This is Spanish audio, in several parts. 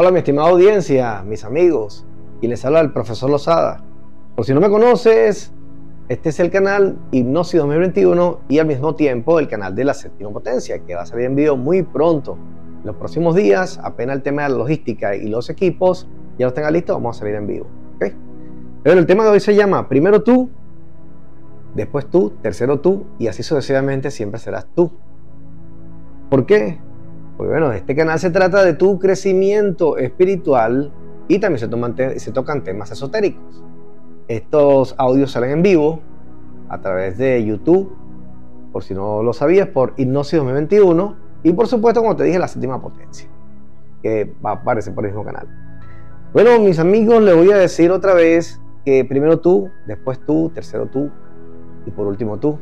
Hola mi estimada audiencia, mis amigos, y les habla el profesor Lozada. Por si no me conoces, este es el canal Hipnosis 2021 y al mismo tiempo el canal de la séptima potencia, que va a salir en video muy pronto. En los próximos días, apenas el tema de la logística y los equipos ya los tenga listos, vamos a salir en vivo. Pero el tema de hoy se llama primero tú, después tú, tercero tú, y así sucesivamente siempre serás tú. ¿Por qué? Pues bueno, este canal se trata de tu crecimiento espiritual y también se, se tocan temas esotéricos. Estos audios salen en vivo a través de YouTube, por si no lo sabías, por Hipnosis 2021 y por supuesto, como te dije, la séptima potencia, que va a aparecer por el mismo canal. Bueno, mis amigos, les voy a decir otra vez que primero tú, después tú, tercero tú y por último tú.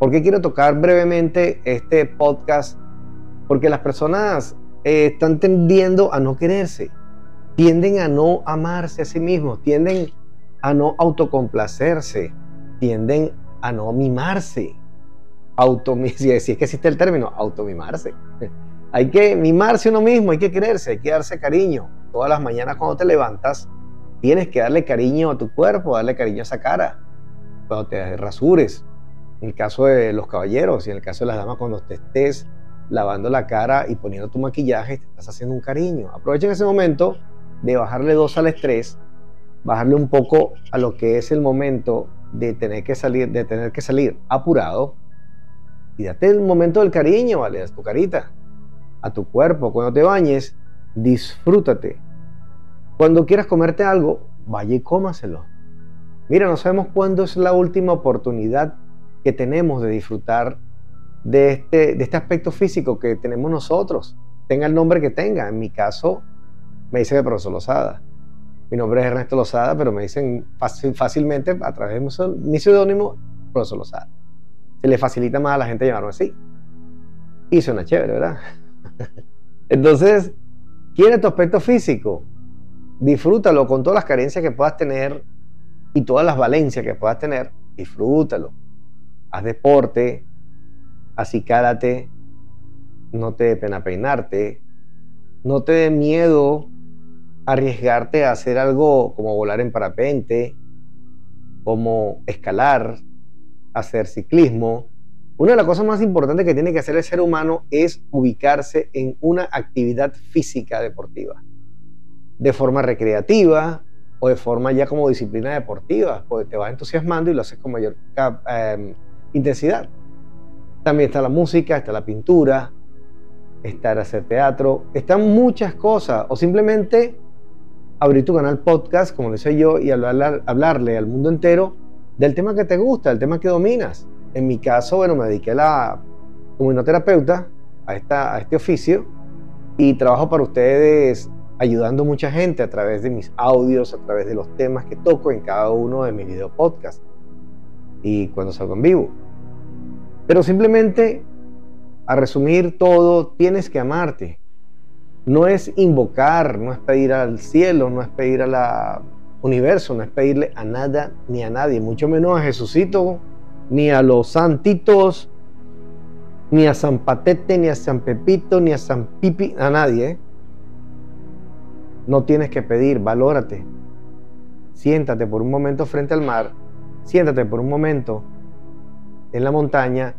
¿Por qué quiero tocar brevemente este podcast porque las personas eh, están tendiendo a no quererse, tienden a no amarse a sí mismos, tienden a no autocomplacerse, tienden a no mimarse. Auto, si es que existe el término, automimarse. Hay que mimarse uno mismo, hay que quererse, hay que darse cariño. Todas las mañanas cuando te levantas, tienes que darle cariño a tu cuerpo, darle cariño a esa cara. Cuando te rasures, en el caso de los caballeros y en el caso de las damas, cuando te estés lavando la cara y poniendo tu maquillaje, te estás haciendo un cariño. Aprovechen ese momento de bajarle dos al estrés, bajarle un poco a lo que es el momento de tener que salir, de tener que salir apurado y date el momento del cariño, ¿vale? A tu carita, a tu cuerpo. Cuando te bañes, disfrútate. Cuando quieras comerte algo, vaya y cómaselo. Mira, no sabemos cuándo es la última oportunidad que tenemos de disfrutar de este, de este aspecto físico que tenemos nosotros, tenga el nombre que tenga. En mi caso, me dicen el profesor Lozada. Mi nombre es Ernesto Lozada, pero me dicen fácilmente a través de mi seudónimo, profesor Lozada. Se le facilita más a la gente llamarme así. Y suena chévere, ¿verdad? Entonces, quiere tu aspecto físico. Disfrútalo con todas las carencias que puedas tener y todas las valencias que puedas tener. Disfrútalo. Haz deporte, acicálate, no te dé pena peinarte, no te dé miedo arriesgarte a hacer algo como volar en parapente, como escalar, hacer ciclismo. Una de las cosas más importantes que tiene que hacer el ser humano es ubicarse en una actividad física deportiva, de forma recreativa o de forma ya como disciplina deportiva, porque te vas entusiasmando y lo haces con mayor eh, intensidad. También está la música, está la pintura, está el hacer teatro, están muchas cosas. O simplemente abrir tu canal podcast, como lo hice yo, y hablarle al mundo entero del tema que te gusta, del tema que dominas. En mi caso, bueno, me dediqué a la, como hipnoterapeuta a, esta, a este oficio y trabajo para ustedes ayudando mucha gente a través de mis audios, a través de los temas que toco en cada uno de mis video podcasts y cuando salgo en vivo. Pero simplemente, a resumir todo, tienes que amarte. No es invocar, no es pedir al cielo, no es pedir al universo, no es pedirle a nada ni a nadie, mucho menos a Jesucito, ni a los santitos, ni a San Patete, ni a San Pepito, ni a San Pipi, a nadie. ¿eh? No tienes que pedir, valórate. Siéntate por un momento frente al mar, siéntate por un momento en la montaña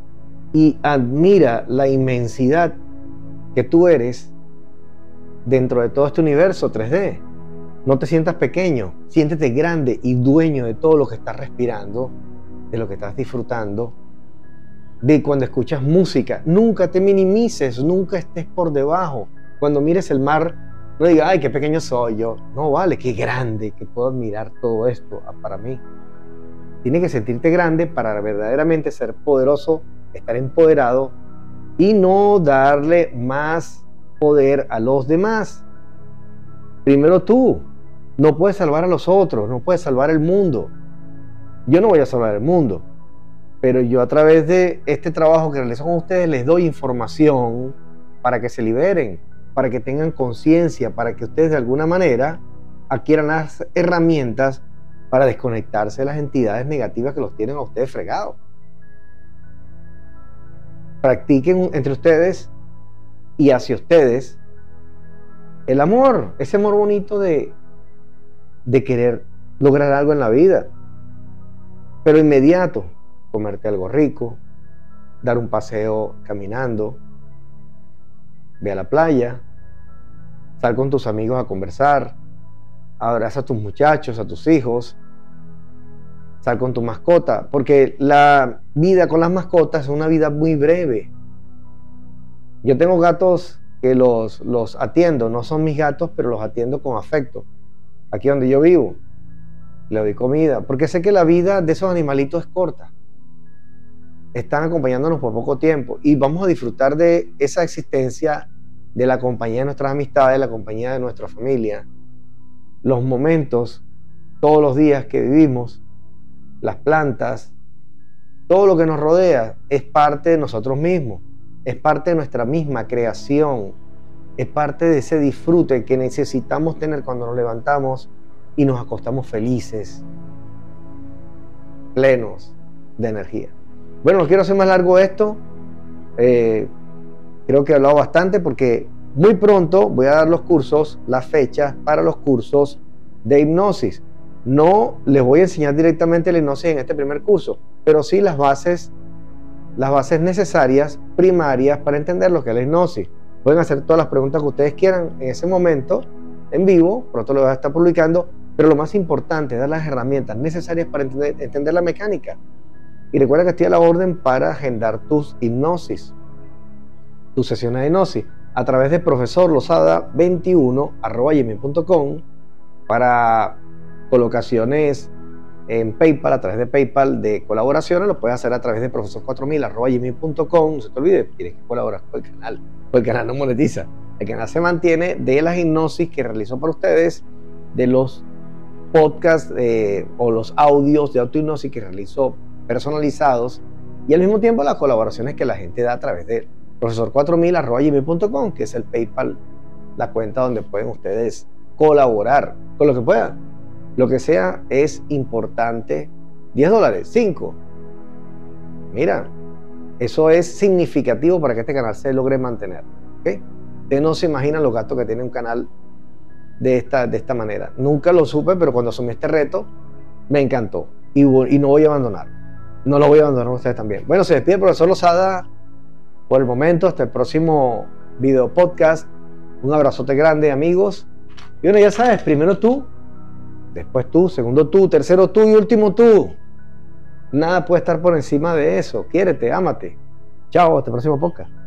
y admira la inmensidad que tú eres dentro de todo este universo 3D. No te sientas pequeño, siéntete grande y dueño de todo lo que estás respirando, de lo que estás disfrutando, de cuando escuchas música. Nunca te minimices, nunca estés por debajo. Cuando mires el mar, no digas, ay, qué pequeño soy yo. No, vale, qué grande que puedo admirar todo esto para mí. Tienes que sentirte grande para verdaderamente ser poderoso, estar empoderado y no darle más poder a los demás. Primero tú. No puedes salvar a los otros, no puedes salvar el mundo. Yo no voy a salvar el mundo, pero yo a través de este trabajo que realizo con ustedes les doy información para que se liberen, para que tengan conciencia, para que ustedes de alguna manera adquieran las herramientas para desconectarse de las entidades negativas que los tienen a ustedes fregados. Practiquen entre ustedes y hacia ustedes el amor, ese amor bonito de, de querer lograr algo en la vida. Pero inmediato, comerte algo rico, dar un paseo caminando, ve a la playa, sal con tus amigos a conversar, abraza a tus muchachos, a tus hijos, sal con tu mascota, porque la vida con las mascotas es una vida muy breve. Yo tengo gatos que los, los atiendo, no son mis gatos, pero los atiendo con afecto, aquí donde yo vivo. Le doy comida, porque sé que la vida de esos animalitos es corta. Están acompañándonos por poco tiempo y vamos a disfrutar de esa existencia, de la compañía de nuestras amistades, de la compañía de nuestra familia, los momentos, todos los días que vivimos, las plantas, todo lo que nos rodea es parte de nosotros mismos, es parte de nuestra misma creación, es parte de ese disfrute que necesitamos tener cuando nos levantamos y nos acostamos felices, plenos de energía. Bueno, no quiero hacer más largo esto. Eh, creo que he hablado bastante porque muy pronto voy a dar los cursos, las fechas para los cursos de hipnosis. No les voy a enseñar directamente la hipnosis en este primer curso, pero sí las bases, las bases necesarias, primarias para entender lo que es la hipnosis. Pueden hacer todas las preguntas que ustedes quieran en ese momento, en vivo, pronto lo voy a estar publicando, pero lo más importante es dar las herramientas necesarias para entender, entender la mecánica. Y recuerda que estoy a la orden para agendar tus hipnosis, tus sesiones de hipnosis, a través de profesorlosada21.com para colocaciones en PayPal, a través de PayPal de colaboraciones, lo puedes hacer a través de profesor4000.com. No se te olvide, tienes que colaborar con el canal, porque el canal no monetiza. El canal se mantiene de las hipnosis que realizo para ustedes, de los podcasts o los audios de autohipnosis que realizo personalizados y al mismo tiempo las colaboraciones que la gente da a través de profesor4000.com, que es el PayPal, la cuenta donde pueden ustedes colaborar con lo que puedan. Lo que sea es importante. 10 dólares, 5. Mira, eso es significativo para que este canal se logre mantener. ¿okay? Usted no se imagina los gastos que tiene un canal de esta, de esta manera. Nunca lo supe, pero cuando asumí este reto, me encantó. Y, no voy a abandonar. No lo voy a abandonar ustedes también. Bueno, se despide profesor Lozada por el momento. Hasta el próximo video podcast. Un abrazote grande, amigos. Y bueno, ya sabes, primero tú, después tú, segundo tú, tercero tú y último tú. Nada puede estar por encima de eso. Quiérete, ámate. Chao, hasta el próximo podcast.